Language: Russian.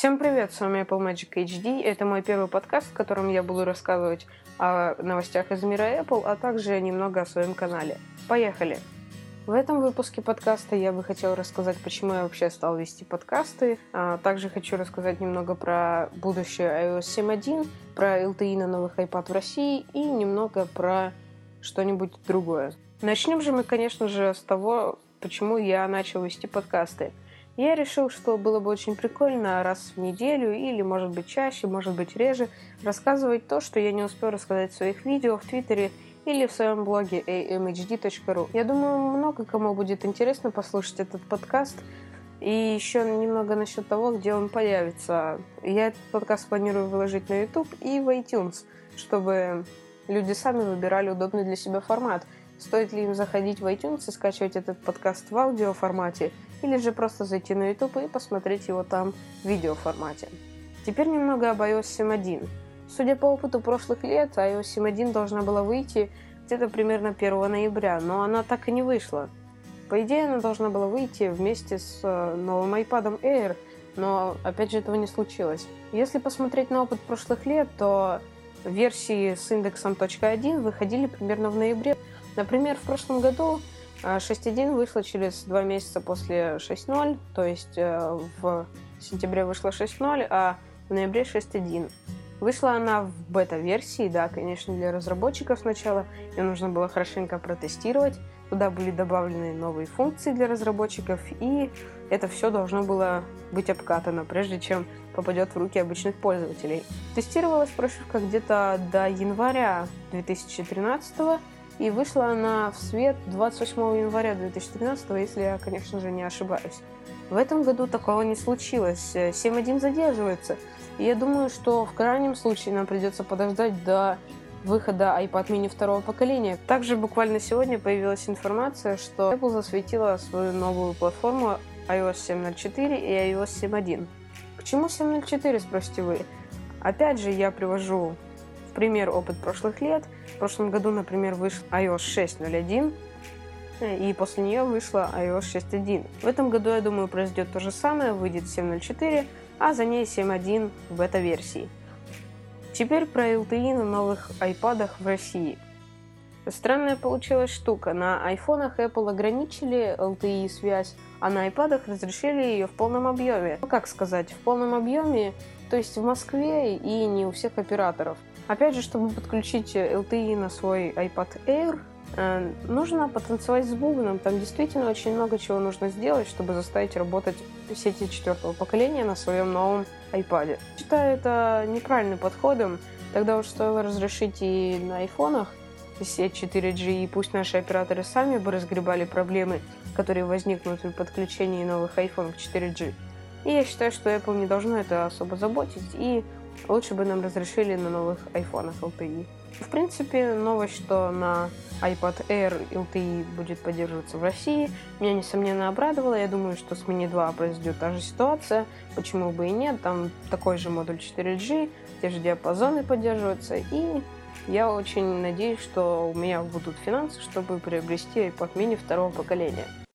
Всем привет, с вами Apple Magic HD. Это мой первый подкаст, в котором я буду рассказывать о новостях из мира Apple, а также немного о своем канале. Поехали! В этом выпуске подкаста я бы хотела рассказать, почему я вообще стал вести подкасты. А также хочу рассказать немного про будущее iOS 7.1, про LTE на новых iPad в России и немного про что-нибудь другое. Начнем же мы, конечно же, с того, почему я начал вести подкасты. Я решил, что было бы очень прикольно раз в неделю или, может быть, чаще, может быть, реже рассказывать то, что я не успел рассказать в своих видео в Твиттере или в своем блоге amhd.ru. Я думаю, много кому будет интересно послушать этот подкаст. И еще немного насчет того, где он появится. Я этот подкаст планирую выложить на YouTube и в iTunes, чтобы люди сами выбирали удобный для себя формат. Стоит ли им заходить в iTunes и скачивать этот подкаст в аудиоформате, или же просто зайти на YouTube и посмотреть его там в видеоформате. Теперь немного об iOS 7.1. Судя по опыту прошлых лет, iOS 7.1 должна была выйти где-то примерно 1 ноября, но она так и не вышла. По идее, она должна была выйти вместе с э, новым iPad Air, но опять же этого не случилось. Если посмотреть на опыт прошлых лет, то версии с индексом .1 выходили примерно в ноябре Например, в прошлом году 6.1 вышла через два месяца после 6.0, то есть э, в сентябре вышла 6.0, а в ноябре 6.1. Вышла она в бета-версии, да, конечно, для разработчиков сначала. Ее нужно было хорошенько протестировать. Туда были добавлены новые функции для разработчиков, и это все должно было быть обкатано, прежде чем попадет в руки обычных пользователей. Тестировалась прошивка где-то до января 2013 и вышла она в свет 28 января 2013, если я, конечно же, не ошибаюсь. В этом году такого не случилось. 7.1 задерживается. И я думаю, что в крайнем случае нам придется подождать до выхода iPad mini второго поколения. Также буквально сегодня появилась информация, что Apple засветила свою новую платформу iOS 7.04 и iOS 7.1. К чему 7.04, спросите вы? Опять же, я привожу пример опыт прошлых лет. В прошлом году, например, вышел iOS 6.01, и после нее вышла iOS 6.1. В этом году, я думаю, произойдет то же самое, выйдет 7.04, а за ней 7.1 в бета-версии. Теперь про LTE на новых iPad в России. Странная получилась штука. На айфонах Apple ограничили LTE связь, а на iPad разрешили ее в полном объеме. Ну, как сказать, в полном объеме, то есть в Москве и не у всех операторов. Опять же, чтобы подключить LTE на свой iPad Air, э, нужно потанцевать с бубном. Там действительно очень много чего нужно сделать, чтобы заставить работать сети четвертого поколения на своем новом iPad. Считаю это неправильным подходом. Тогда уж стоило разрешить и на айфонах сеть 4G, и пусть наши операторы сами бы разгребали проблемы, которые возникнут при подключении новых iPhone к 4G. И я считаю, что Apple не должно это особо заботить, и лучше бы нам разрешили на новых айфонах LTE. В принципе, новость, что на iPad Air LTE будет поддерживаться в России, меня, несомненно, обрадовала. Я думаю, что с Mini 2 произойдет та же ситуация. Почему бы и нет? Там такой же модуль 4G, те же диапазоны поддерживаются. И я очень надеюсь, что у меня будут финансы, чтобы приобрести iPad mini второго поколения.